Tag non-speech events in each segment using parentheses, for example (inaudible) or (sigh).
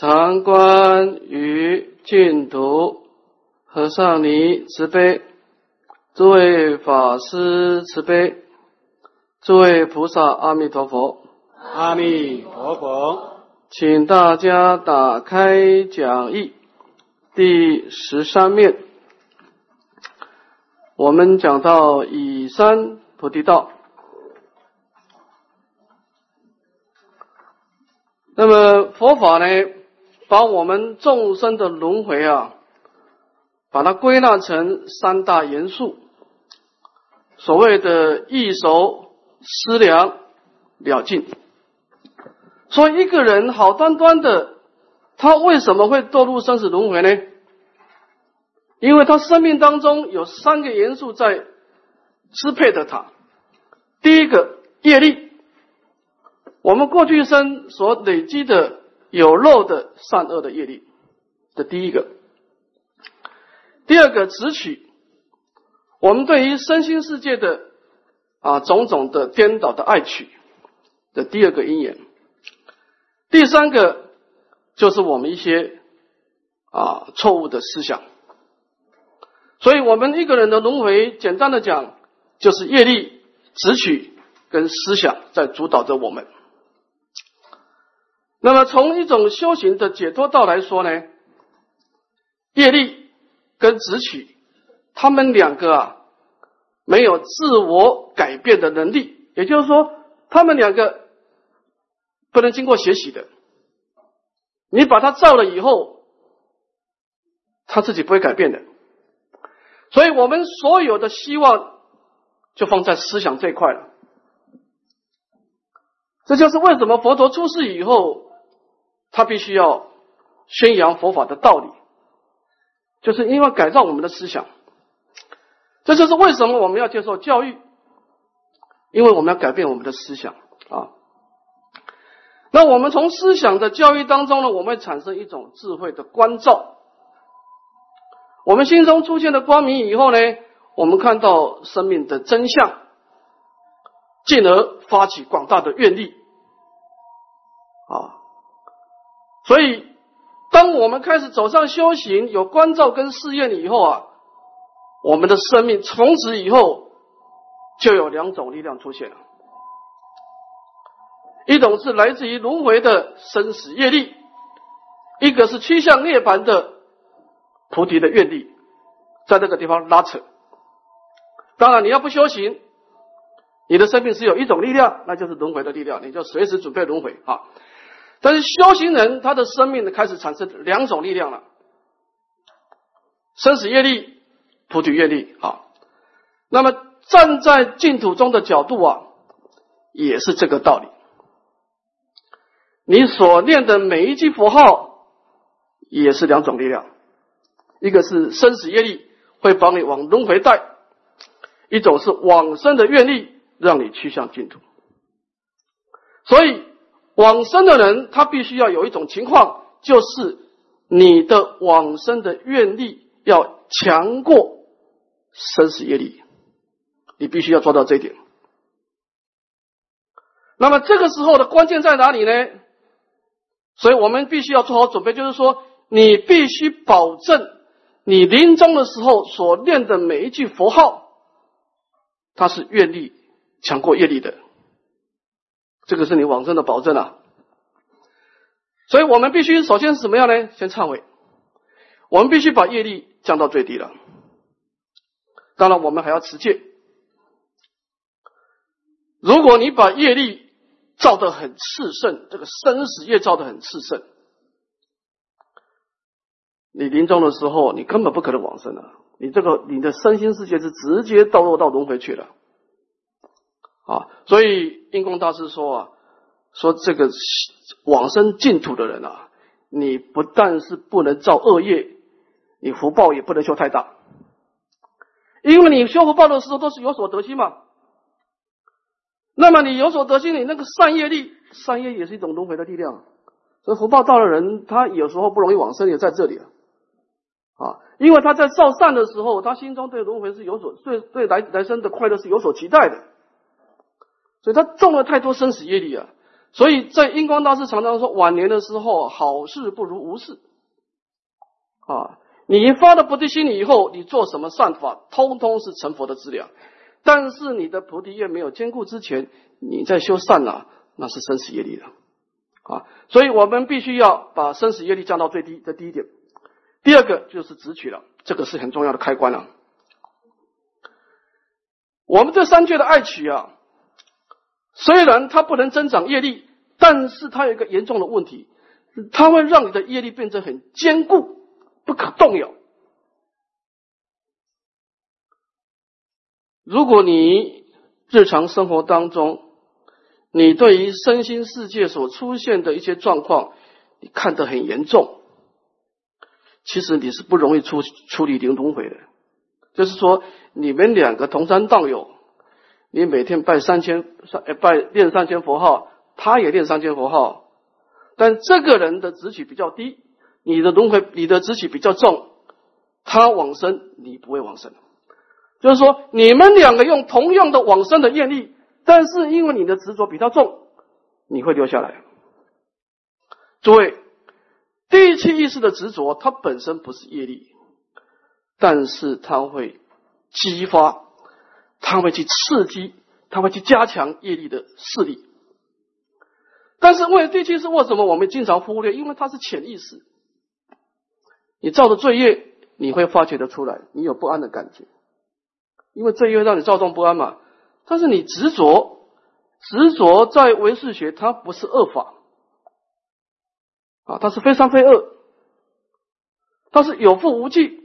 常观于净土，和尚尼慈悲，诸位法师慈悲，诸位菩萨阿弥陀佛，阿弥陀佛，请大家打开讲义。第十三面，我们讲到以三菩提道。那么佛法呢？把我们众生的轮回啊，把它归纳成三大元素，所谓的易熟、思量、了尽。所以一个人好端端的，他为什么会堕入生死轮回呢？因为他生命当中有三个元素在支配着他。第一个业力，我们过去生所累积的。有漏的善恶的业力，这第一个；第二个直取，我们对于身心世界的啊种种的颠倒的爱取的第二个因缘；第三个就是我们一些啊错误的思想。所以，我们一个人的轮回，简单的讲，就是业力、直取跟思想在主导着我们。那么，从一种修行的解脱道来说呢，业力跟直取，他们两个啊，没有自我改变的能力。也就是说，他们两个不能经过学习的。你把它造了以后，他自己不会改变的。所以我们所有的希望就放在思想这块了。这就是为什么佛陀出世以后。他必须要宣扬佛法的道理，就是因为改造我们的思想。这就是为什么我们要接受教育，因为我们要改变我们的思想啊。那我们从思想的教育当中呢，我们会产生一种智慧的关照。我们心中出现了光明以后呢，我们看到生命的真相，进而发起广大的愿力所以，当我们开始走上修行，有关照跟试验以后啊，我们的生命从此以后就有两种力量出现了。一种是来自于轮回的生死业力，一个是趋向涅槃的菩提的愿力，在这个地方拉扯。当然，你要不修行，你的生命只有一种力量，那就是轮回的力量，你就随时准备轮回啊。但是修行人他的生命呢，开始产生两种力量了：生死业力、菩提业力。啊。那么站在净土中的角度啊，也是这个道理。你所念的每一句佛号，也是两种力量：一个是生死业力，会帮你往轮回带；一种是往生的愿力，让你趋向净土。所以。往生的人，他必须要有一种情况，就是你的往生的愿力要强过生死业力，你必须要做到这一点。那么这个时候的关键在哪里呢？所以我们必须要做好准备，就是说，你必须保证你临终的时候所念的每一句佛号，它是愿力强过业力的。这个是你往生的保证啊！所以我们必须首先是什么样呢？先忏悔，我们必须把业力降到最低了。当然，我们还要持戒。如果你把业力造得很炽盛，这个生死业造得很炽盛，你临终的时候，你根本不可能往生了。你这个你的身心世界是直接堕落到轮回去了。啊，所以印光大师说啊，说这个往生净土的人啊，你不但是不能造恶业，你福报也不能修太大，因为你修福报的时候都是有所得心嘛。那么你有所得心，你那个善业力，善业也是一种轮回的力量。所以福报到的人，他有时候不容易往生，也在这里啊。啊，因为他在造善的时候，他心中对轮回是有所对对来来生的快乐是有所期待的。所以他种了太多生死业力啊，所以在印光大师常常说，晚年的时候，好事不如无事。啊，你发了菩提心以后，你做什么善法，通通是成佛的资粮。但是你的菩提业没有坚固之前，你在修善啊，那是生死业力的。啊，所以我们必须要把生死业力降到最低，这第一点。第二个就是直取了，这个是很重要的开关了。我们这三界的爱取啊，虽然它不能增长业力，但是它有一个严重的问题，它会让你的业力变成很坚固。不可动摇。如果你日常生活当中，你对于身心世界所出现的一些状况，你看得很严重，其实你是不容易处处理灵轮回的。就是说，你们两个同山道友，你每天拜三千三拜念三千佛号，他也念三千佛号，但这个人的执取比较低。你的轮回，你的执取比较重，他往生，你不会往生。就是说，你们两个用同样的往生的业力，但是因为你的执着比较重，你会留下来。诸位，第七意识的执着，它本身不是业力，但是它会激发，他会去刺激，他会去加强业力的势力。但是为第七是为什么我们经常忽略？因为它是潜意识。你造的罪业，你会发觉得出来，你有不安的感觉，因为罪业让你躁动不安嘛。但是你执着，执着在唯识学，它不是恶法啊，它是非常非恶，它是有负无忌，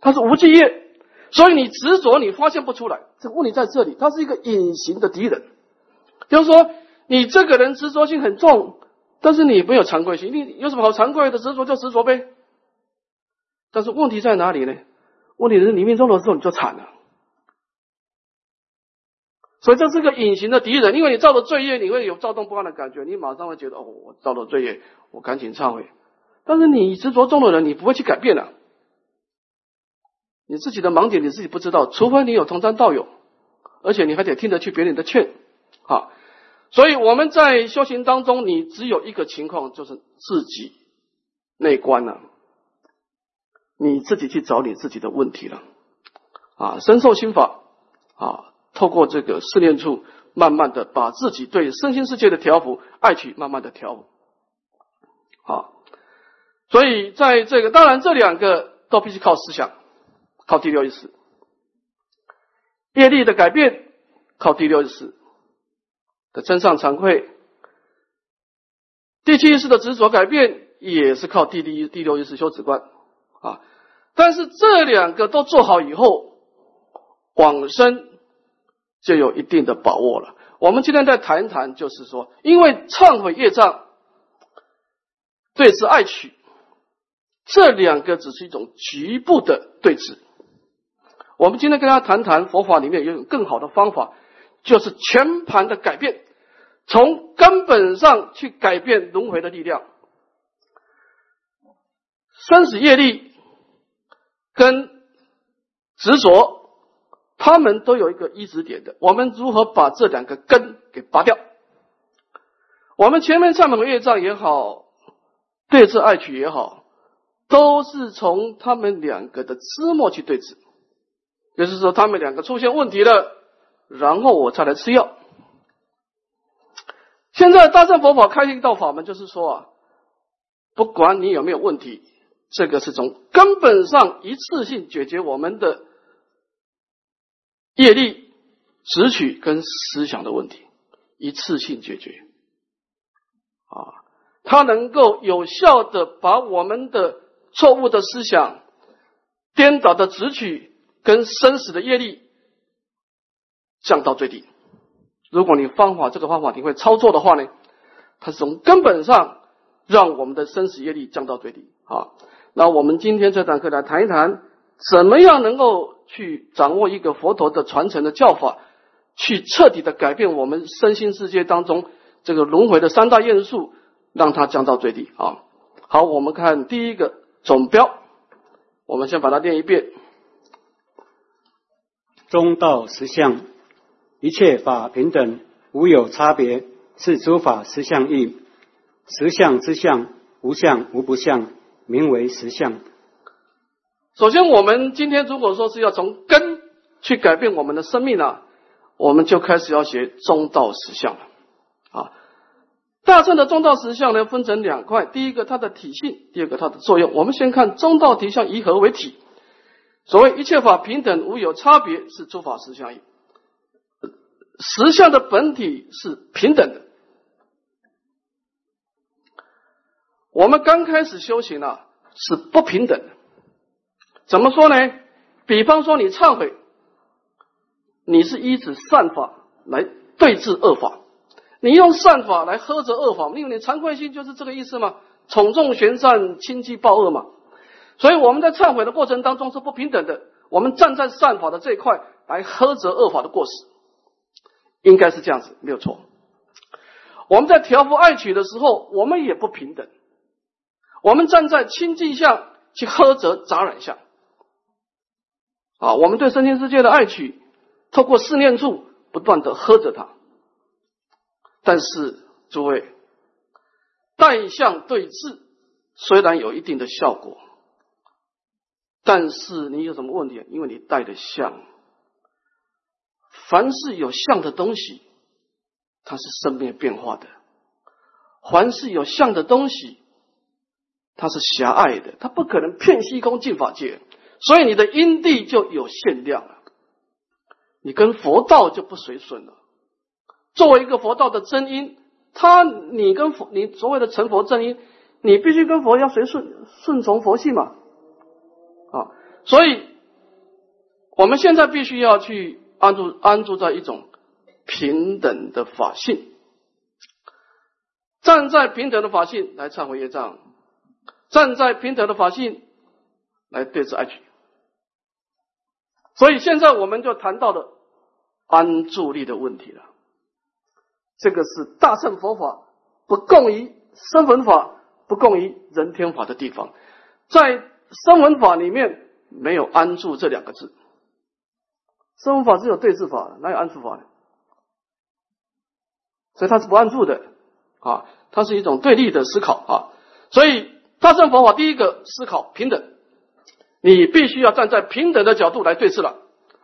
它是无忌业，所以你执着，你发现不出来。这个问题在这里，它是一个隐形的敌人。就是说，你这个人执着性很重，但是你没有惭愧心，你有什么好惭愧的？执着就执着呗。但是问题在哪里呢？问题是你命中的时候你就惨了，所以这是个隐形的敌人。因为你造了罪业，你会有躁动不安的感觉，你马上会觉得哦，我造了罪业，我赶紧忏悔。但是你执着重的人，你不会去改变的。你自己的盲点你自己不知道，除非你有同参道友，而且你还得听得去别人的劝。好，所以我们在修行当中，你只有一个情况，就是自己内观了。你自己去找你自己的问题了，啊，深受心法啊，透过这个试炼处，慢慢的把自己对身心世界的调伏爱取慢慢的调，好，所以在这个当然这两个都必须靠思想，靠第六意识，业力的改变靠第六意识的真上惭愧，第七意识的执着改变也是靠第第第六意识修止观啊。但是这两个都做好以后，往生就有一定的把握了。我们今天再谈一谈，就是说，因为忏悔业障对治爱取，这两个只是一种局部的对峙。我们今天跟大家谈谈佛法里面有一种更好的方法，就是全盘的改变，从根本上去改变轮回的力量，生死业力。跟执着，他们都有一个依止点的。我们如何把这两个根给拔掉？我们前面忏悔业障也好，对治爱取也好，都是从他们两个的枝末去对治，就是说他们两个出现问题了，然后我再来吃药。现在大乘佛法开一道法门，就是说啊，不管你有没有问题。这个是从根本上一次性解决我们的业力、执取跟思想的问题，一次性解决啊，它能够有效的把我们的错误的思想、颠倒的执取跟生死的业力降到最低。如果你方法这个方法你会操作的话呢，它是从根本上让我们的生死业力降到最低啊。那我们今天这堂课来谈一谈，怎么样能够去掌握一个佛陀的传承的教法，去彻底的改变我们身心世界当中这个轮回的三大因素，让它降到最低啊。好，我们看第一个总标，我们先把它念一遍：中道实相，一切法平等，无有差别。是诸法实相义。实相之相，无相无不相，名为实相。首先，我们今天如果说是要从根去改变我们的生命呢，我们就开始要学中道实相了。啊，大乘的中道实相呢，分成两块：第一个它的体性，第二个它的作用。我们先看中道体相以何为体？所谓一切法平等无有差别，是诸法实相义。实相的本体是平等的。我们刚开始修行啊，是不平等的。怎么说呢？比方说你忏悔，你是依止善法来对治恶法，你用善法来呵责恶法，因为你惭愧心就是这个意思嘛，宠重悬善，轻击暴恶嘛。所以我们在忏悔的过程当中是不平等的。我们站在善法的这一块来呵责恶法的过失，应该是这样子，没有错。我们在调伏爱取的时候，我们也不平等。我们站在清净相去呵责杂染相，啊，我们对身心世界的爱取，透过四念处不断的呵责它。但是诸位，带相对治虽然有一定的效果，但是你有什么问题？因为你带的相，凡是有相的东西，它是生灭变化的；凡是有相的东西。它是狭隘的，它不可能骗虚空进法界，所以你的因地就有限量了。你跟佛道就不随顺了。作为一个佛道的真因，他你跟佛，你所谓的成佛正因，你必须跟佛要随顺，顺从佛性嘛。所以我们现在必须要去安住安住在一种平等的法性，站在平等的法性来忏悔业障。站在平等的法性来对治爱取，所以现在我们就谈到了安住力的问题了。这个是大乘佛法不共于声闻法、不共于人天法的地方。在声闻法里面没有安住这两个字，声闻法只有对治法，哪有安住法呢？所以它是不安住的啊，它是一种对立的思考啊，所以。大乘佛法第一个思考平等，你必须要站在平等的角度来对峙了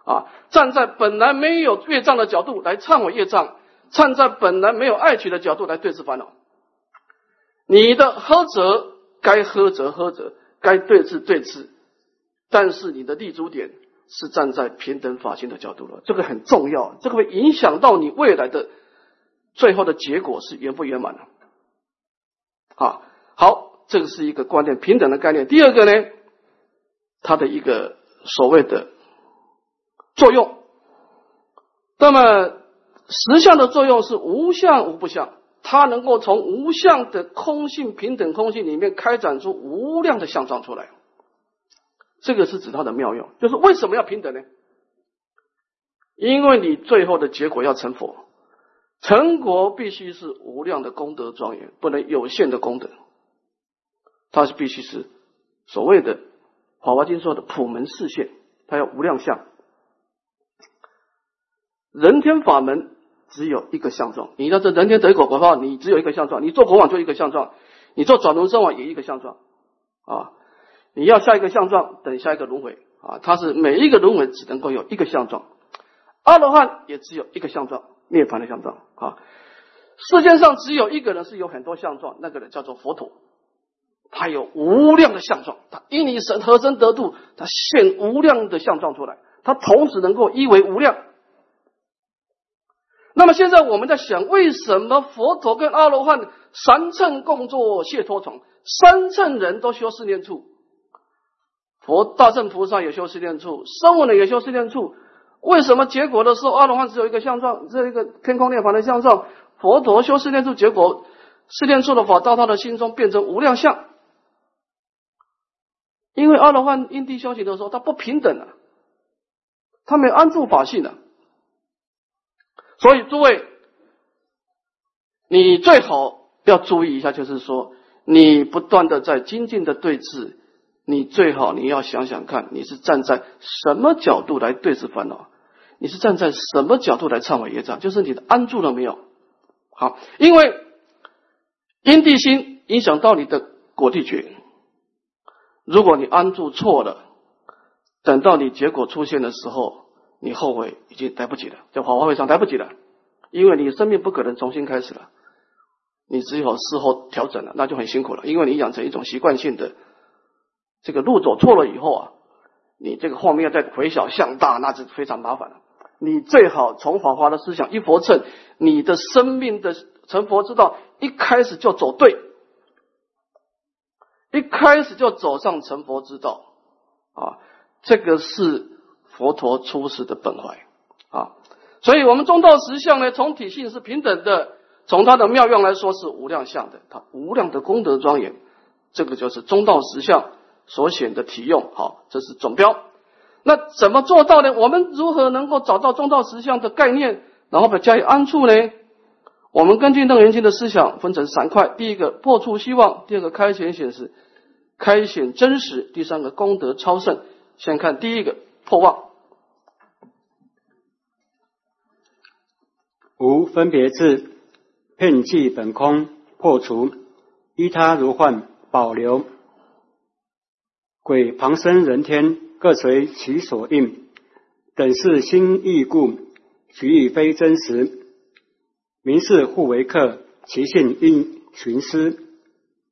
啊！站在本来没有业障的角度来忏悔业障，站在本来没有爱取的角度来对峙烦恼。你的呵责该呵责呵责，该对峙对峙，但是你的立足点是站在平等法性的角度了，这个很重要，这个会影响到你未来的最后的结果是圆不圆满的啊！好。这个是一个观念，平等的概念。第二个呢，它的一个所谓的作用。那么实相的作用是无相无不相，它能够从无相的空性、平等空性里面开展出无量的相状出来。这个是指它的妙用。就是为什么要平等呢？因为你最后的结果要成佛，成果必须是无量的功德庄严，不能有限的功德。它是必须是所谓的《华华经》说的普门示现，它要无量相。人天法门只有一个相状，你在这人天得果国法，你只有一个相状。你做国王就一个相状，你做转轮圣王也一个相状啊。你要下一个相状，等下一个轮回啊。它是每一个轮回只能够有一个相状，阿罗汉也只有一个相状，涅槃的相状啊。世界上只有一个人是有很多相状，那个人叫做佛陀。他有无量的相状，他因你神何身得度，他现无量的相状出来，他同时能够一为无量。那么现在我们在想，为什么佛陀跟阿罗汉三乘共作解脱床？三乘人都修四念处，佛大乘菩萨也修四念处，声闻的也修四念处，为什么结果的时候阿罗汉只有一个相状，这一个天空涅槃的相状？佛陀修四念处，结果四念处的法到他的心中变成无量相。因为阿罗汉因地修行的时候，他不平等啊，他没有安住法性啊，所以诸位，你最好要注意一下，就是说，你不断的在精进的对峙，你最好你要想想看，你是站在什么角度来对峙烦恼，你是站在什么角度来忏悔业障，就是你的安住了没有？好，因为因地心影响到你的果地觉。如果你安住错了，等到你结果出现的时候，你后悔已经来不及了，在法华会上来不及了，因为你生命不可能重新开始了，你只有事后调整了，那就很辛苦了，因为你养成一种习惯性的这个路走错了以后啊，你这个后面要再回小向大，那是非常麻烦了。你最好从法华的思想一佛乘，你的生命的成佛之道一开始就走对。一开始就走上成佛之道啊，这个是佛陀出世的本怀啊，所以我们中道实相呢，从体性是平等的，从它的妙用来说是无量相的，它无量的功德庄严，这个就是中道实相所选的体用。好，这是总标。那怎么做到呢？我们如何能够找到中道实相的概念，然后把加以安处呢？我们根据楞严经的思想分成三块：第一个破除希望，第二个开显显示，开显真实，第三个功德超胜。先看第一个破妄，无分别智，遍计本空，破除依他如幻，保留鬼旁生人天，各随其所应，等是心意故，取以非真实。名是互为客，其性应寻思。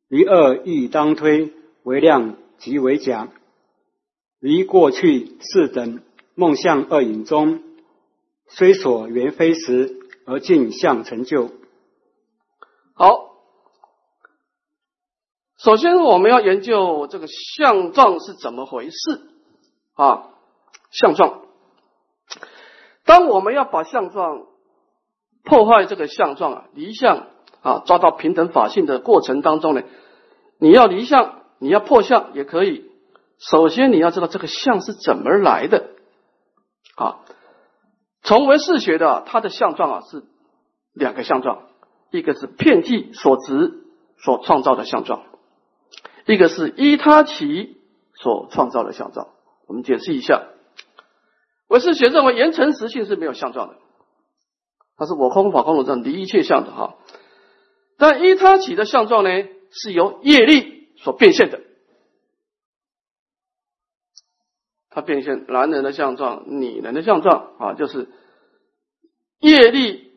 于恶亦当推，为量即为假。于过去世等梦象二影中，虽所缘非实，而尽相成就。好，首先我们要研究这个相状是怎么回事啊？相状，当我们要把相状。破坏这个相状啊，离相啊，抓到平等法性的过程当中呢，你要离相，你要破相也可以。首先你要知道这个相是怎么来的啊。从唯识学的，它的相状啊是两个相状，一个是片剂所执所创造的相状，一个是依他起所创造的相状。我们解释一下，唯识学认为言成实性是没有相状的。它是我空法空如这样离一切相的哈，但依他起的相状呢，是由业力所变现的。它变现男人的相状、女人的相状啊，就是业力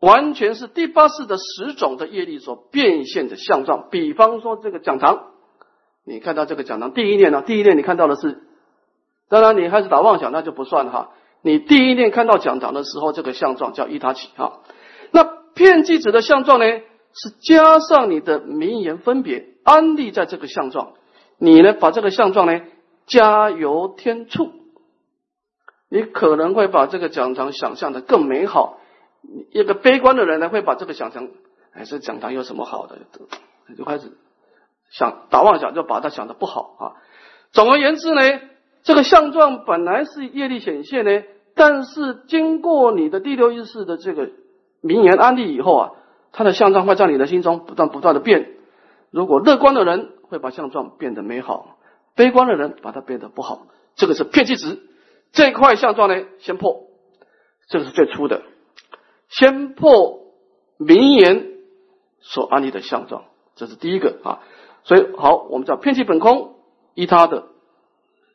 完全是第八世的十种的业力所变现的相状。比方说这个讲堂，你看到这个讲堂第一念呢，第一念你看到的是，当然你开始打妄想，那就不算了哈。你第一念看到讲堂的时候，这个相状叫一他起哈。那片剂子的相状呢，是加上你的名言分别安立在这个相状，你呢把这个相状呢加油添醋，你可能会把这个讲堂想象的更美好。一个悲观的人呢，会把这个想象，哎，这讲堂有什么好的？就开始想打妄想，就把它想的不好啊。总而言之呢。这个相状本来是业力显现呢，但是经过你的第六意识的这个名言安利以后啊，它的相状会在你的心中不断不断的变。如果乐观的人会把相状变得美好，悲观的人把它变得不好。这个是片气值这块相状呢，先破，这个是最初的，先破名言所安利的相状，这是第一个啊。所以好，我们叫片气本空，依他的。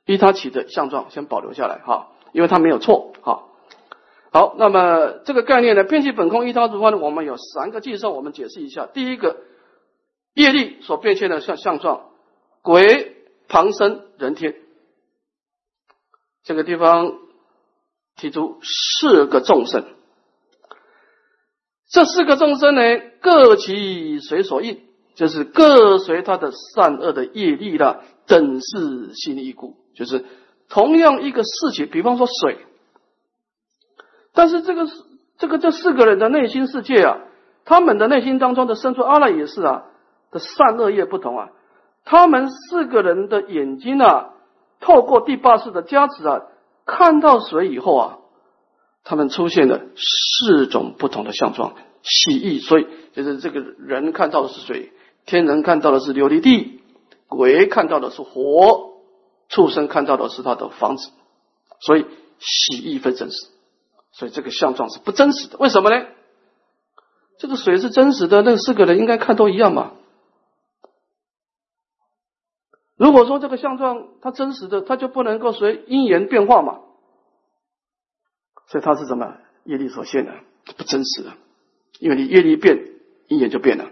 依他起的相状先保留下来哈，因为它没有错哈。好，那么这个概念呢，遍气本空依他如幻呢，我们有三个介绍，我们解释一下。第一个，业力所变现的相相状，鬼、旁生、人天，这个地方提出四个众生，这四个众生呢，各其随所应，就是各随他的善恶的业力的等是心意故。就是同样一个事情，比方说水，但是这个这个这四个人的内心世界啊，他们的内心当中的生出阿赖也是啊的善恶业不同啊，他们四个人的眼睛啊，透过第八世的加持啊，看到水以后啊，他们出现了四种不同的相状，喜意，所以就是这个人看到的是水，天人看到的是琉璃地，鬼看到的是火。畜生看到的是他的房子，所以喜意非真实，所以这个相状是不真实的。为什么呢？这个水是真实的，那四个人应该看都一样嘛。如果说这个相状它真实的，它就不能够随因缘变化嘛。所以它是什么业力所现的，不真实的。因为你业力变，因缘就变了。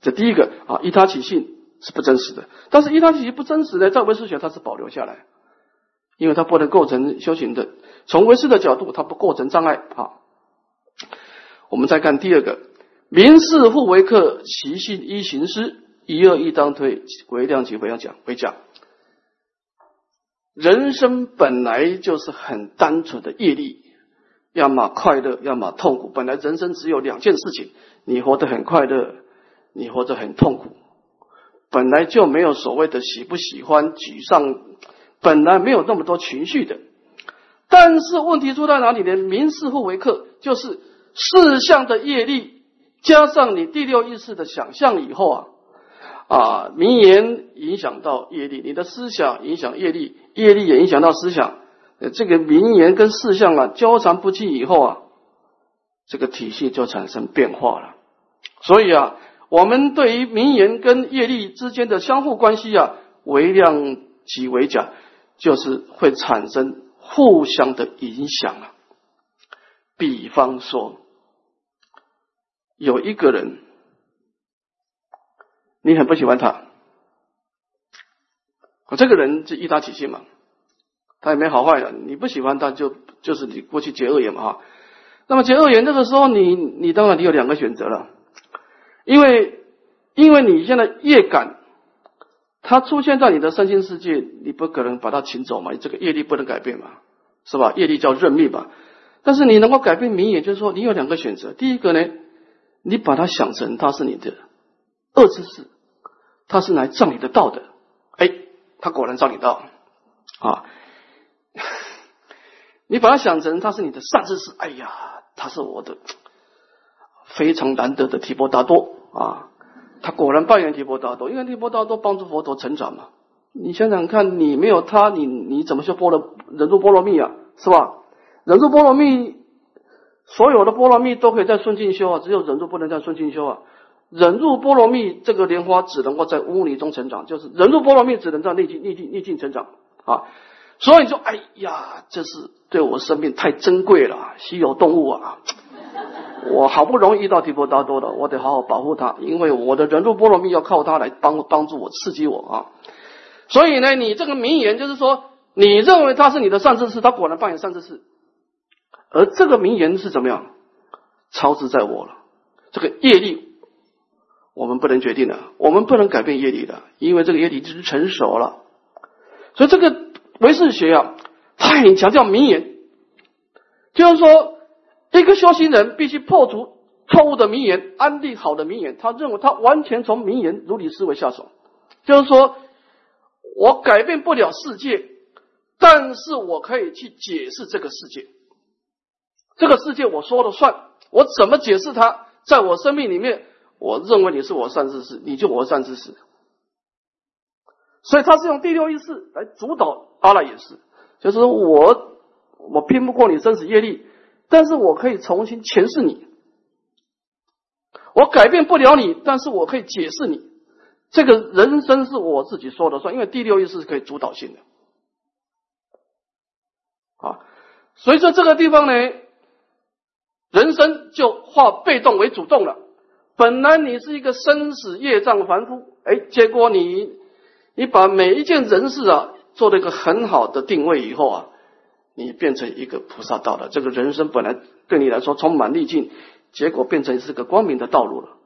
这第一个啊，依他起性是不真实的。但是依他起性不真实的，在唯识学它是保留下来，因为它不能构成修行的。从唯识的角度，它不构成障碍啊。我们再看第二个，民事互为客，其性依行施，一二一当推，为量即为讲为讲。人生本来就是很单纯的业力。要么快乐，要么痛苦。本来人生只有两件事情：你活得很快乐，你活着很痛苦。本来就没有所谓的喜不喜欢、沮丧，本来没有那么多情绪的。但是问题出在哪里呢？民事互为客，就是事项的业力加上你第六意识的想象以后啊啊，名言影响到业力，你的思想影响业力，业力也影响到思想。这个名言跟事项啊交缠不清以后啊，这个体系就产生变化了。所以啊，我们对于名言跟业力之间的相互关系啊，为量即为假，就是会产生互相的影响啊。比方说，有一个人，你很不喜欢他，这个人是一大体系嘛。他也没好坏的，你不喜欢他就就是你过去结恶缘嘛哈。那么结恶缘这个时候，你你当然你有两个选择了，因为因为你现在业感，它出现在你的身心世界，你不可能把它请走嘛，这个业力不能改变嘛，是吧？业力叫认命吧。但是你能够改变名言，就是说你有两个选择，第一个呢，你把它想成它是你的恶知识，它是来障你的道的，哎，他果然障你道啊。(laughs) 你把它想成他是你的善知识，哎呀，他是我的非常难得的提婆达多啊！他果然扮演提婆达多，因为提婆达多帮助佛陀成长嘛。你想想看，你没有他，你你怎么修波罗忍住波罗蜜啊？是吧？忍住波罗蜜，所有的波罗蜜都可以在顺境修啊，只有忍住不能在顺境修啊。忍住波罗蜜这个莲花只能够在污泥中成长，就是忍住波罗蜜只能在逆境逆境逆境成长啊。所以说，哎呀，这是对我生命太珍贵了，稀有动物啊！我好不容易遇到提婆达多的，我得好好保护他，因为我的人入波罗蜜要靠他来帮帮助我，刺激我啊！所以呢，你这个名言就是说，你认为他是你的善知识，他果然扮演善知识，而这个名言是怎么样？超之在我了。这个业力，我们不能决定的，我们不能改变业力的，因为这个业力已经成熟了，所以这个。唯识学啊，他很强调名言，就是说，一个修行人必须破除错误的名言，安立好的名言。他认为他完全从名言如理思维下手，就是说我改变不了世界，但是我可以去解释这个世界。这个世界我说了算，我怎么解释它？在我生命里面，我认为你是我善知识，你就我善知识。所以他是用第六意识来主导阿赖耶识，就是我我拼不过你生死业力，但是我可以重新诠释你，我改变不了你，但是我可以解释你。这个人生是我自己说了算，因为第六意识是可以主导性的。啊，所以说这个地方呢，人生就化被动为主动了。本来你是一个生死业障凡夫，哎，结果你。你把每一件人事啊做了一个很好的定位以后啊，你变成一个菩萨道了。这个人生本来对你来说充满逆境，结果变成是个光明的道路了。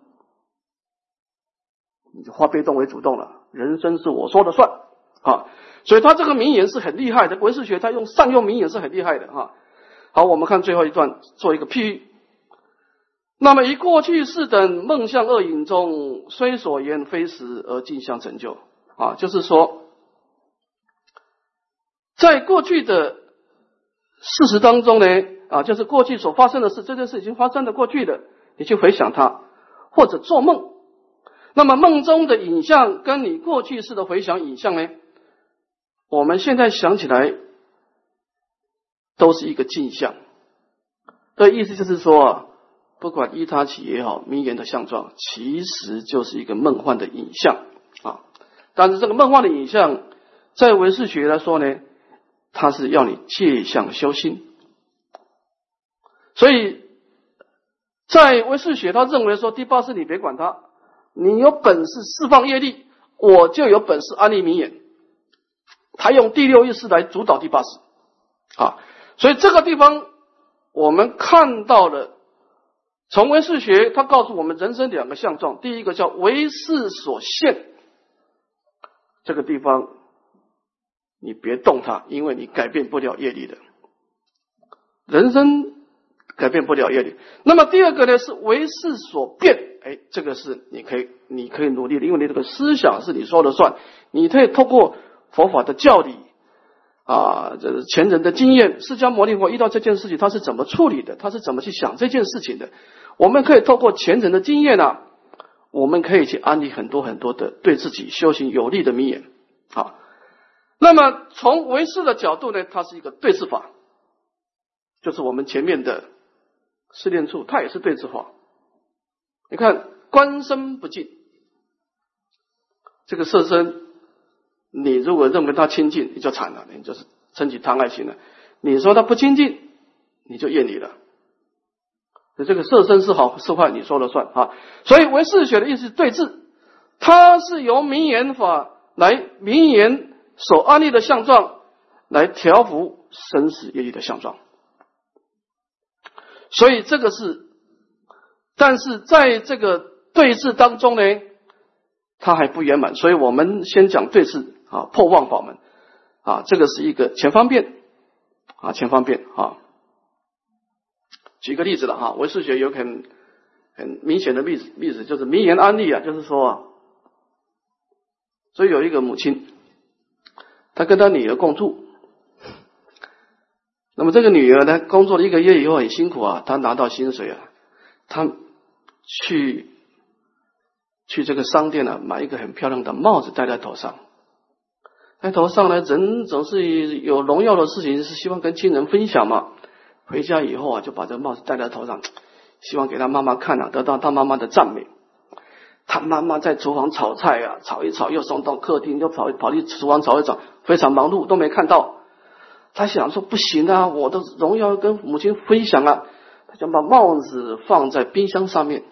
你就化被动为主动了，人生是我说的算啊。所以他这个名言是很厉害的，唯识学他用善用名言是很厉害的哈。好，我们看最后一段，做一个譬喻。那么以过去世等梦象恶影中，虽所言非实，而镜相成就。啊，就是说，在过去的事实当中呢，啊，就是过去所发生的事，这件事已经发生的过去的，你去回想它，或者做梦，那么梦中的影像跟你过去式的回想影像呢，我们现在想起来都是一个镜像，的意思就是说啊，不管依他起也好，名言的相状，其实就是一个梦幻的影像啊。但是这个梦幻的影像，在唯识学来说呢，他是要你借相修心。所以在唯识学，他认为说第八识你别管他，你有本事释放业力，我就有本事安利名言。他用第六意识来主导第八识啊，所以这个地方我们看到了。从唯识学，他告诉我们人生两个相状，第一个叫唯识所现，这个地方你别动它，因为你改变不了业力的，人生改变不了业力。那么第二个呢是唯识所变，哎，这个是你可以你可以努力的，因为你这个思想是你说了算，你可以透过佛法的教理。啊，这前人的经验。释迦牟尼佛遇到这件事情，他是怎么处理的？他是怎么去想这件事情的？我们可以透过前人的经验呢，我们可以去安利很多很多的对自己修行有利的名言。好，那么从唯识的角度呢，它是一个对治法，就是我们前面的试炼处，它也是对治法。你看，观身不净，这个色身。你如果认为它亲近，你就惨了，你就是升起贪爱心了。你说它不亲近，你就厌离了。这个色身是好是坏，你说了算啊。所以唯识学的意思是对治，它是由名言法来名言所安利的相状来调伏生死业力的相状。所以这个是，但是在这个对峙当中呢，它还不圆满。所以我们先讲对峙。啊，破妄法门啊，这个是一个前方便啊，前方便啊。举个例子了哈，唯识学有很很明显的例子，例子就是名言安利啊，就是说啊，所以有一个母亲，他跟他女儿共住，那么这个女儿呢，工作了一个月以后很辛苦啊，她拿到薪水啊，她去去这个商店呢，买一个很漂亮的帽子戴在头上。在头上呢，人总是有荣耀的事情，是希望跟亲人分享嘛。回家以后啊，就把这个帽子戴在头上，希望给他妈妈看啊，得到他妈妈的赞美。他妈妈在厨房炒菜啊，炒一炒，又送到客厅，又跑跑去厨房炒一炒，非常忙碌，都没看到。他想说不行啊，我的荣耀跟母亲分享啊，他就把帽子放在冰箱上面。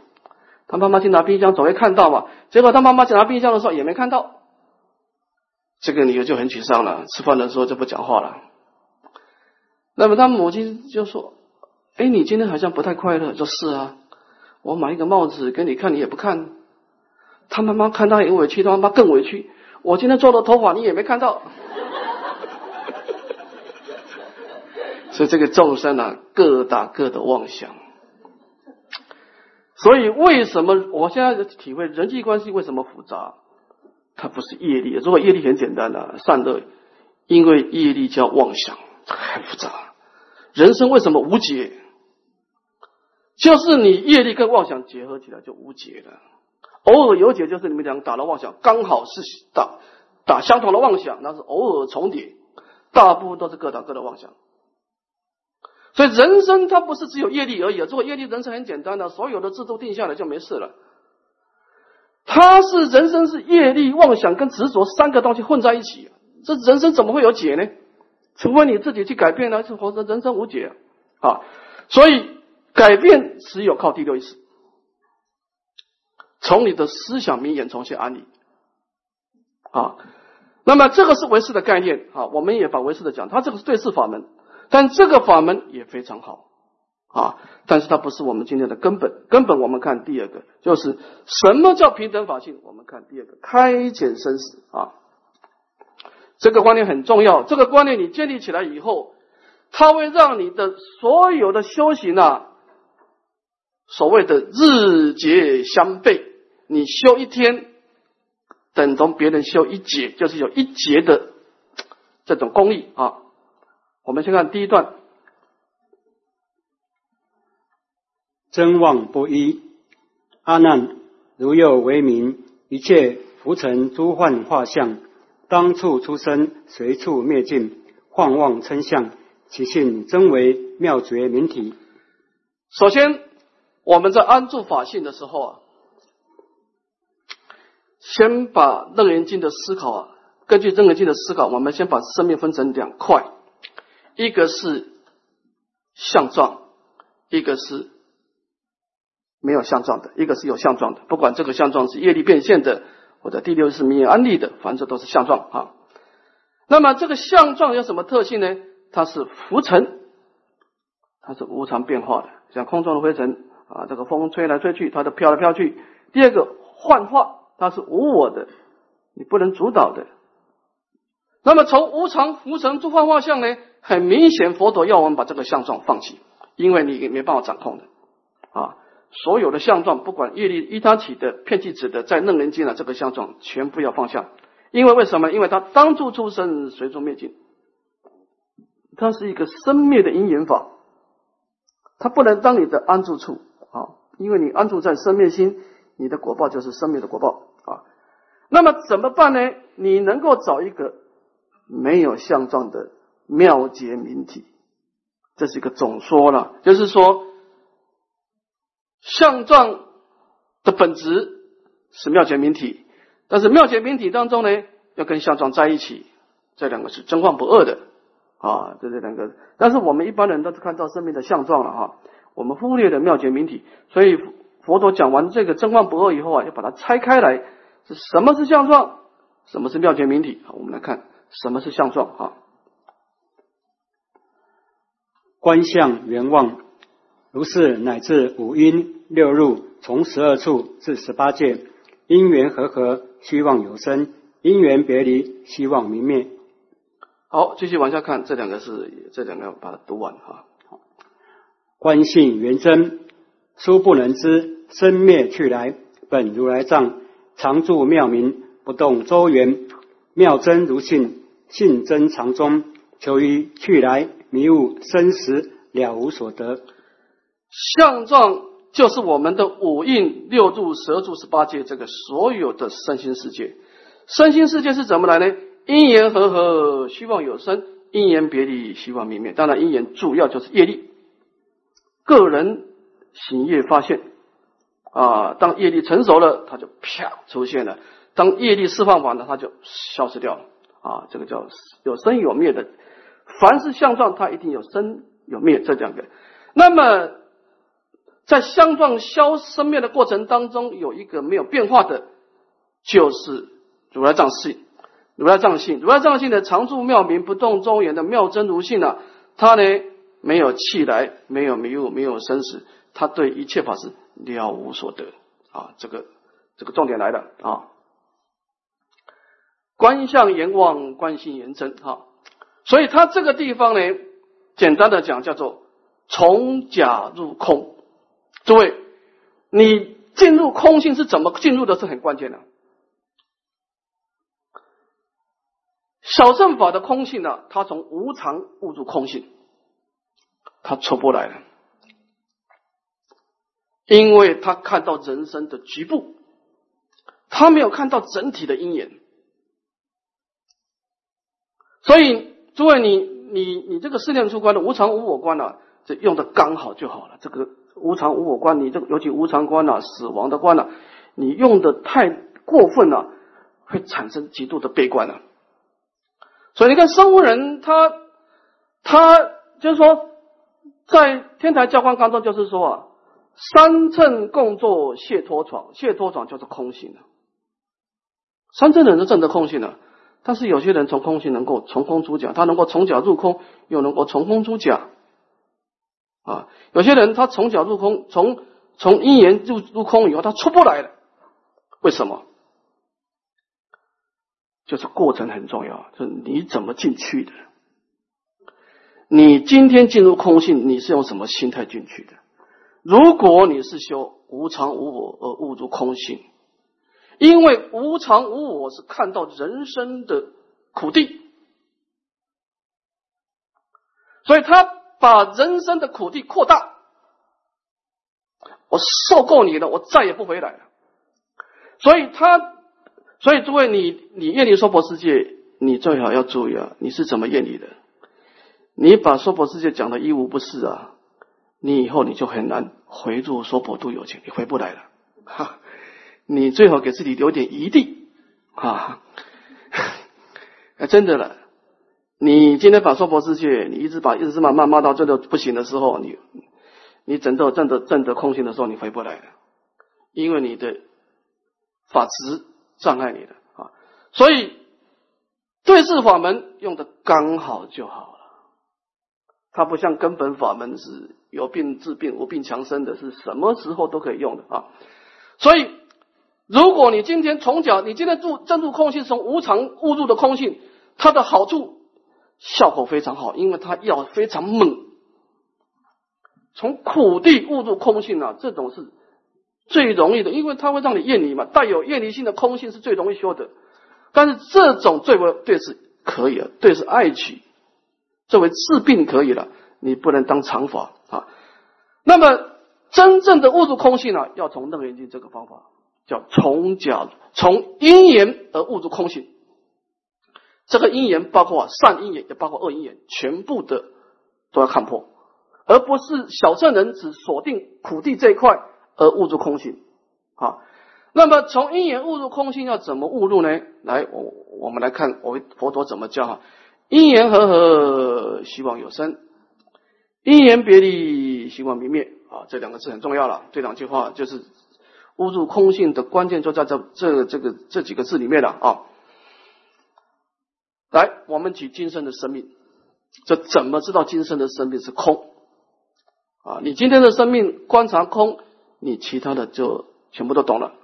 他妈妈去拿冰箱，总会看到嘛。结果他妈妈去拿冰箱的时候，也没看到。这个女儿就很沮丧了，吃饭的时候就不讲话了。那么他母亲就说：“哎，你今天好像不太快乐。”说是啊，我买一个帽子给你看，你也不看。他妈妈看他很委屈，他妈妈更委屈。我今天做的头发你也没看到。(laughs) 所以这个众生啊，各打各的妄想。所以为什么我现在体会人际关系为什么复杂？它不是业力，如果业力很简单的善恶，因为业力叫妄想，太复杂。人生为什么无解？就是你业力跟妄想结合起来就无解了。偶尔有解，就是你们两个打了妄想，刚好是打打相同的妄想，那是偶尔重叠，大部分都是各打各的妄想。所以人生它不是只有业力而已，如果业力人生很简单的，所有的制度定下来就没事了。他是人生是业力、妄想跟执着三个东西混在一起，这人生怎么会有解呢？除非你自己去改变呢，否则人生无解啊！所以改变只有靠第六意识，从你的思想名言重新安利啊。那么这个是唯识的概念啊，我们也把唯识的讲，它这个是对治法门，但这个法门也非常好。啊，但是它不是我们今天的根本。根本我们看第二个，就是什么叫平等法性？我们看第二个，开解生死啊，这个观念很重要。这个观念你建立起来以后，它会让你的所有的修行啊，所谓的日节相悖。你修一天，等同别人修一节，就是有一节的这种功力啊。我们先看第一段。真妄不一，阿难，如有为名，一切浮尘诸幻化相，当处出生，随处灭尽，幻妄称相，其性真为妙绝明体。首先，我们在安住法性的时候啊，先把《楞严经》的思考啊，根据《楞严经》的思考，我们先把生命分成两块，一个是相状，一个是没有相状的，一个是有相状的。不管这个相状是业力变现的，或者第六是明眼安利的，反正都是相状啊。那么这个相状有什么特性呢？它是浮沉，它是无常变化的，像空中的灰尘啊，这个风吹来吹去，它都飘来飘去。第二个幻化，它是无我的，你不能主导的。那么从无常、浮沉、诸幻化相呢，很明显佛陀要我们把这个相状放弃，因为你没办法掌控的啊。所有的相状，不管业力依他起的、片剂子的，在楞严经的这个相状，全部要放下。因为为什么？因为它当初出生，随中灭尽。它是一个生灭的因缘法，它不能当你的安住处啊！因为你安住在生灭心，你的果报就是生命的果报啊。那么怎么办呢？你能够找一个没有相状的妙结明体，这是一个总说了，就是说相状的本质是妙结明体，但是妙结明体当中呢，要跟相状在一起，这两个是真幻不二的。啊，这这两个，但是我们一般人都是看到生命的相状了哈，我们忽略了妙觉明体，所以佛陀讲完这个真幻不二以后啊，要把它拆开来，是什么是相状，什么是妙觉明体？好，我们来看什么是相状啊。观相圆望，如是乃至五阴六入，从十二处至十八界，因缘和合，希望有生；因缘别离，希望明灭。好，继续往下看，这两个是这两个，把它读完哈。观性圆真，殊不能知，生灭去来，本如来藏，常住妙明，不动周圆，妙真如性，性真常中，求于去来，迷悟生死，了无所得。相状就是我们的五蕴、六住、十住、十八界，这个所有的身心世界。身心世界是怎么来呢？因缘和合，希望有生；因缘别离，希望泯灭。当然，因缘主要就是业力，个人行业发现啊。当业力成熟了，它就啪出现了；当业力释放完了，它就消失掉了啊。这个叫有生有灭的。凡是相状，它一定有生有灭这两个。那么，在相状消生灭的过程当中，有一个没有变化的，就是如来藏性。如来藏性，如来藏性的常住妙明不动庄严的妙真如性呢？它呢没有气来，没有迷雾，没有生死，它对一切法是了无所得啊！这个这个重点来了啊！观相言望，观心言真哈，所以它这个地方呢，简单的讲叫做从假入空。诸位，你进入空性是怎么进入的？是很关键的。小乘法的空性呢，它从无常悟入空性，它出不来了，因为他看到人生的局部，他没有看到整体的因缘，所以诸位，你你你这个四念出观的无常无我观呢，这用的刚好就好了。这个无常无我观，你这个尤其无常观啊、死亡的观啊，你用的太过分了，会产生极度的悲观了。所以你看，生物人他他就是说，在天台教官当中，就是说啊，三乘共坐解脱床，解脱床就是空性了。三乘人是证得空性的，但是有些人从空性能够从空出假，他能够从假入空，又能够从空出假啊。有些人他从假入空，从从因缘入入空以后，他出不来了，为什么？就是过程很重要，就是你怎么进去的。你今天进入空性，你是用什么心态进去的？如果你是修无常无我而悟入空性，因为无常无我是看到人生的苦地，所以他把人生的苦地扩大。我受够你了，我再也不回来了。所以他。所以，诸位，你你愿离娑婆世界，你最好要注意啊！你是怎么愿离的？你把娑婆世界讲的一无不是啊，你以后你就很难回入娑婆度有情，你回不来了。哈，你最好给自己留点余地啊！(laughs) 真的了，你今天把娑婆世界，你一直把一直骂骂骂到这个不行的时候，你你整到正得正得空性的时候，你回不来了，因为你的法执障碍你的啊，所以对治法门用的刚好就好了。它不像根本法门是有病治病、无病强身的，是什么时候都可以用的啊。所以，如果你今天从脚，你今天住正住空性，从无常误入的空性，它的好处效果非常好，因为它药非常猛。从苦地误入空性啊，这种是最容易的，因为它会让你厌离嘛，带有厌离性的空性是最容易修的。但是这种最不对是可以了，对是爱取。作为治病可以了，你不能当常法。那么真正的悟入空性呢，要从楞严经这个方法，叫从假从因缘而悟入空性。这个因缘包括善因缘，也包括恶因缘，全部的都要看破，而不是小乘人只锁定苦地这一块而悟入空性。好，那么从因缘悟入空性要怎么悟入呢？来，我我们来看我佛陀怎么教哈。因缘和合，希望有生；因缘别离，希望明灭。啊，这两个字很重要了。这两句话就是误入空性的关键，就在这这这个这几个字里面了啊。来，我们举今生的生命，这怎么知道今生的生命是空？啊，你今天的生命观察空，你其他的就全部都懂了。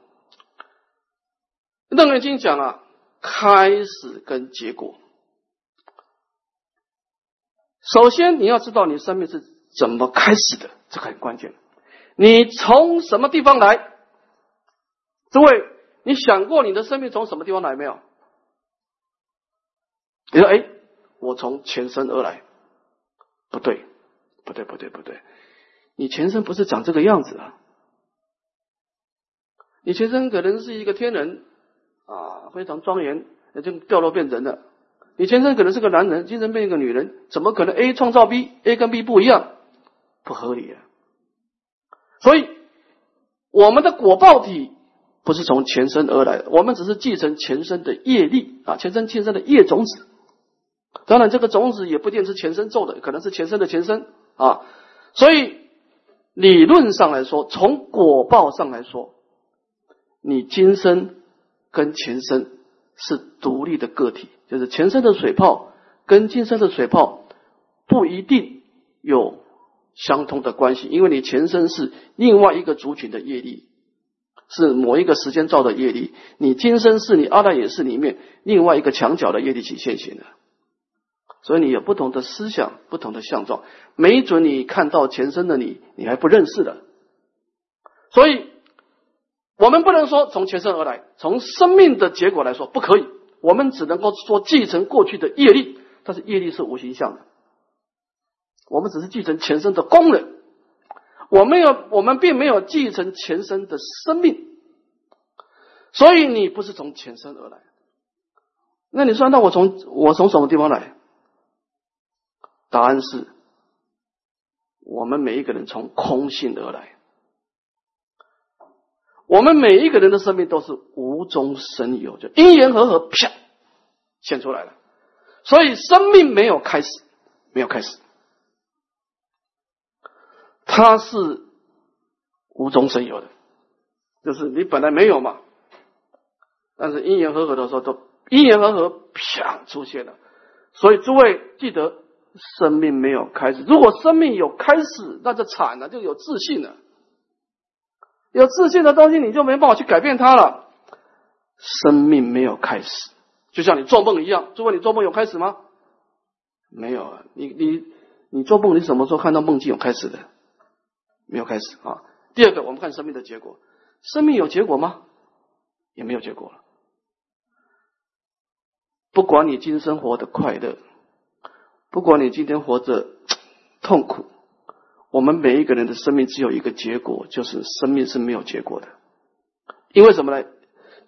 楞严经讲了开始跟结果。首先，你要知道你生命是怎么开始的，这很关键。你从什么地方来？诸位，你想过你的生命从什么地方来没有？你说：“哎，我从前身而来。”不对，不对，不对，不对。你前身不是长这个样子啊！你前身可能是一个天人啊，非常庄严，就掉落变人了。你前身可能是个男人，今生变一个女人，怎么可能 A 创造 B，A 跟 B 不一样？不合理啊！所以我们的果报体不是从前身而来的，我们只是继承前身的业力啊，前身前身的业种子。当然，这个种子也不一定是前身做的，可能是前身的前身啊。所以理论上来说，从果报上来说，你今生跟前身是独立的个体。就是前身的水泡跟今生的水泡不一定有相通的关系，因为你前身是另外一个族群的业力，是某一个时间造的业力；你今生是你阿赖耶识里面另外一个墙角的业力起现行的，所以你有不同的思想、不同的相状，没准你看到前身的你，你还不认识的。所以，我们不能说从前身而来，从生命的结果来说，不可以。我们只能够说继承过去的业力，但是业力是无形象的，我们只是继承前身的功能，我没有，我们并没有继承前身的生命，所以你不是从前身而来。那你说，那我从我从什么地方来？答案是，我们每一个人从空性而来。我们每一个人的生命都是无中生有，就因缘和合，啪，现出来了。所以生命没有开始，没有开始，它是无中生有的，就是你本来没有嘛。但是因缘和合的时候，都因缘和合，啪出现了。所以诸位记得，生命没有开始。如果生命有开始，那就惨了，就有自信了。有自信的东西，你就没办法去改变它了。生命没有开始，就像你做梦一样。诸位，你做梦有开始吗？没有啊。你你你做梦，你什么时候看到梦境有开始的？没有开始啊。第二个，我们看生命的结果。生命有结果吗？也没有结果了。不管你今生活的快乐，不管你今天活着 (tsk) 痛苦。我们每一个人的生命只有一个结果，就是生命是没有结果的。因为什么呢？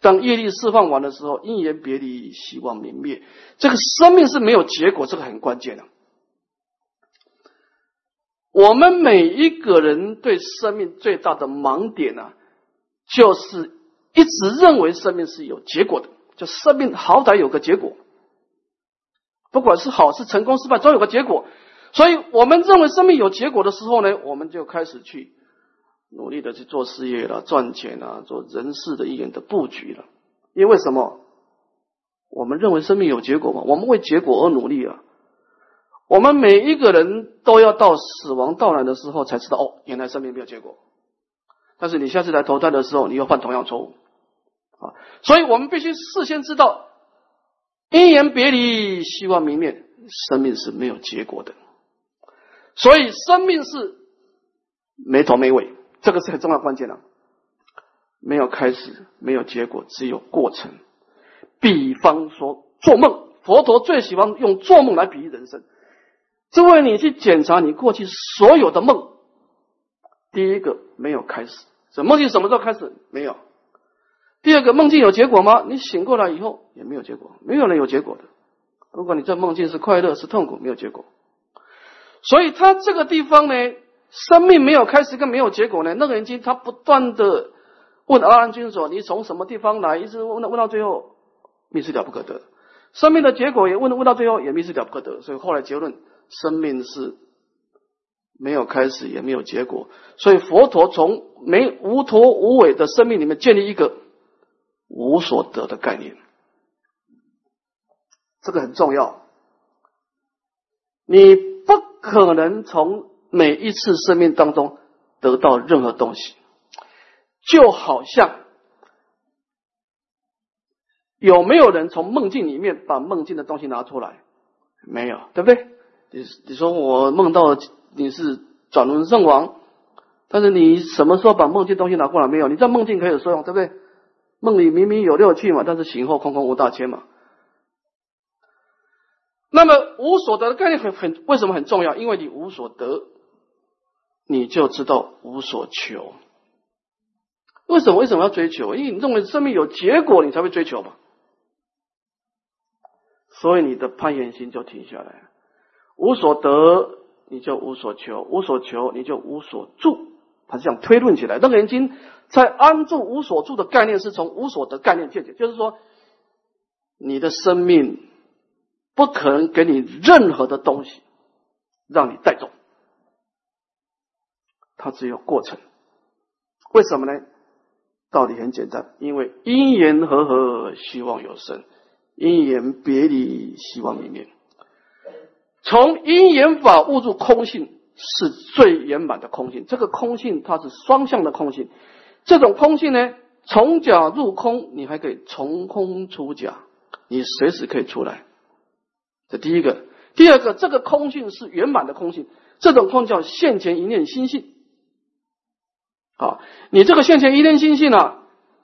当业力释放完的时候，因缘别离，希望泯灭，这个生命是没有结果，这个很关键的。我们每一个人对生命最大的盲点呢，就是一直认为生命是有结果的，就生命好歹有个结果，不管是好是成功失败，总有个结果。所以我们认为生命有结果的时候呢，我们就开始去努力的去做事业了、赚钱了、做人事的一点的布局了。因为什么？我们认为生命有结果嘛，我们为结果而努力啊。我们每一个人都要到死亡到来的时候才知道，哦，原来生命没有结果。但是你下次来投胎的时候，你又犯同样错误啊！所以我们必须事先知道，因缘别离，希望明灭，生命是没有结果的。所以生命是没头没尾，这个是很重要关键的。没有开始，没有结果，只有过程。比方说做梦，佛陀最喜欢用做梦来比喻人生。这为你去检查你过去所有的梦。第一个没有开始，这梦境什么时候开始？没有。第二个梦境有结果吗？你醒过来以后也没有结果，没有人有结果的。如果你在梦境是快乐是痛苦，没有结果。所以他这个地方呢，生命没有开始跟没有结果呢。那个人经他不断的问阿难君说：“你从什么地方来？”一直问到问到最后，密室了不可得。生命的结果也问问到最后也密室了不可得。所以后来结论。生命是没有开始也没有结果，所以佛陀从没无头无尾的生命里面建立一个无所得的概念，这个很重要。你不可能从每一次生命当中得到任何东西，就好像有没有人从梦境里面把梦境的东西拿出来？没有，对不对？你你说我梦到你是转轮圣王，但是你什么时候把梦境东西拿过来没有？你在梦境可以说用，对不对？梦里明明有六趣嘛，但是醒后空空无大千嘛。那么无所得的概念很很为什么很重要？因为你无所得，你就知道无所求。为什么为什么要追求？因为你认为生命有结果，你才会追求嘛。所以你的攀岩心就停下来。无所得，你就无所求；无所求，你就无所住。他是这样推论起来。楞严经在安住无所住的概念，是从无所得概念见解，就是说，你的生命不可能给你任何的东西让你带走，它只有过程。为什么呢？道理很简单，因为因缘和合，希望有生；因缘别离，希望泯灭。从因缘法悟入空性是最圆满的空性。这个空性它是双向的空性。这种空性呢，从假入空，你还可以从空出假，你随时可以出来。这第一个。第二个，这个空性是圆满的空性。这种空叫现前一念心性。啊，你这个现前一念心性呢，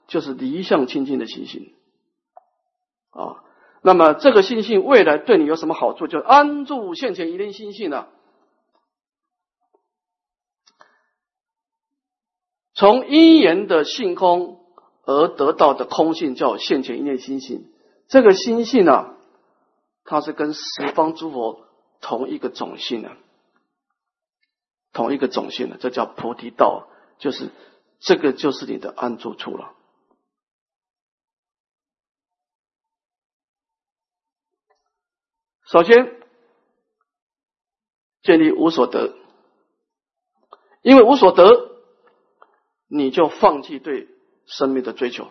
就是离相清净的心性。啊。那么这个心性未来对你有什么好处？就安住现前一念心性呢？从因缘的性空而得到的空性叫现前一念心性。这个心性呢，它是跟十方诸佛同一个种性的，同一个种性的，这叫菩提道，就是这个就是你的安住处了。首先，建立无所得，因为无所得，你就放弃对生命的追求，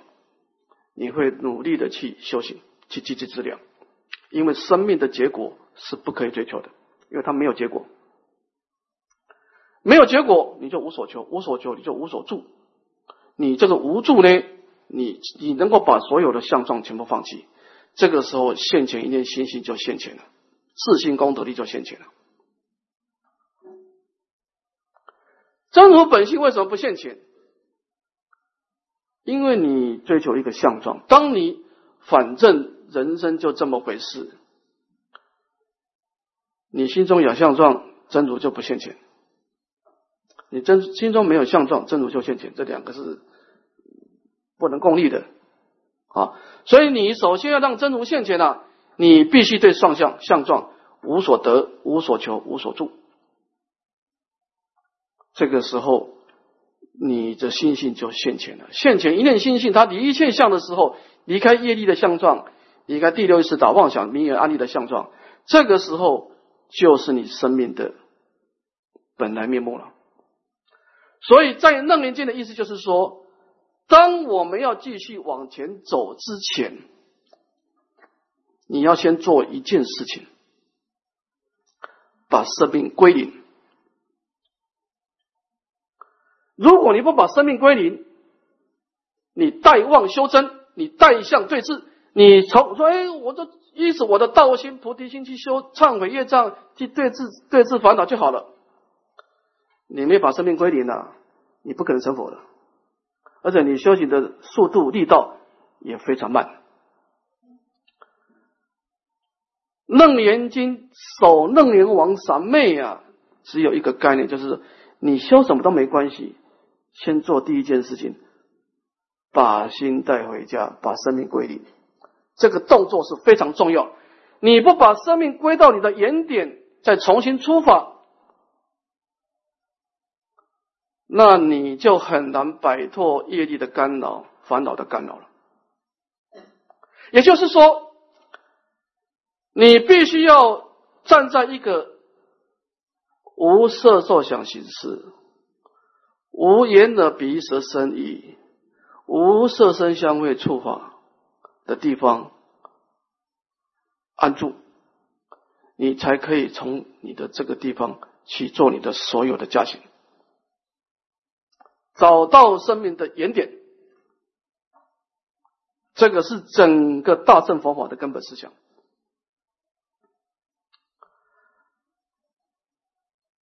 你会努力的去修行，去积极治疗，因为生命的结果是不可以追求的，因为它没有结果，没有结果，你就无所求，无所求，你就无所住，你这个无助呢，你你能够把所有的相状全部放弃。这个时候现前一念心性就现前了，自信功德力就现前了。真如本性为什么不现前？因为你追求一个相状，当你反正人生就这么回事，你心中有相状，真如就不现前；你真心中没有相状，真如就现前。这两个是不能共立的。啊，所以你首先要让真如现前呢，你必须对上相相状无所得、无所求、无所住。这个时候你的心性就现前了。现前一念心性，它离一切相的时候，离开业力的相状，离开第六意识打妄想、名言安利的相状，这个时候就是你生命的本来面目了。所以在楞严经的意思就是说，当我们要继续往前走之前，你要先做一件事情，把生命归零。如果你不把生命归零，你待妄修真，你待相对峙，你从说哎，我的意思我的道心、菩提心去修忏悔业障，去对峙对峙烦恼就好了。你没把生命归零啊，你不可能成佛的，而且你修行的速度力道也非常慢。楞严经守楞严王三昧啊，只有一个概念，就是你修什么都没关系，先做第一件事情，把心带回家，把生命归零。这个动作是非常重要。你不把生命归到你的原点，再重新出发。那你就很难摆脱业力的干扰、烦恼的干扰了。也就是说，你必须要站在一个无色受想行识、无言的鼻舌身意、无色声香味触法的地方安住，你才可以从你的这个地方去做你的所有的加行。找到生命的原点，这个是整个大乘佛法的根本思想。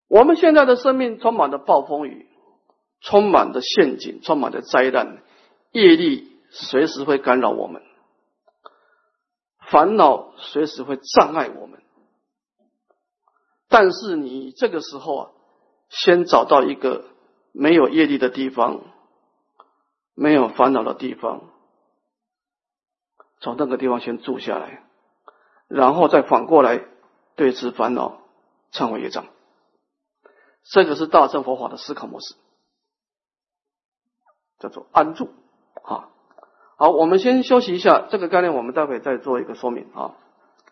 我们现在的生命充满了暴风雨，充满着陷阱，充满着灾难，业力随时会干扰我们，烦恼随时会障碍我们。但是你这个时候啊，先找到一个。没有业力的地方，没有烦恼的地方，从那个地方先住下来，然后再反过来对治烦恼、忏悔业障。这个是大乘佛法的思考模式，叫做安住。啊，好，我们先休息一下，这个概念我们待会再做一个说明啊。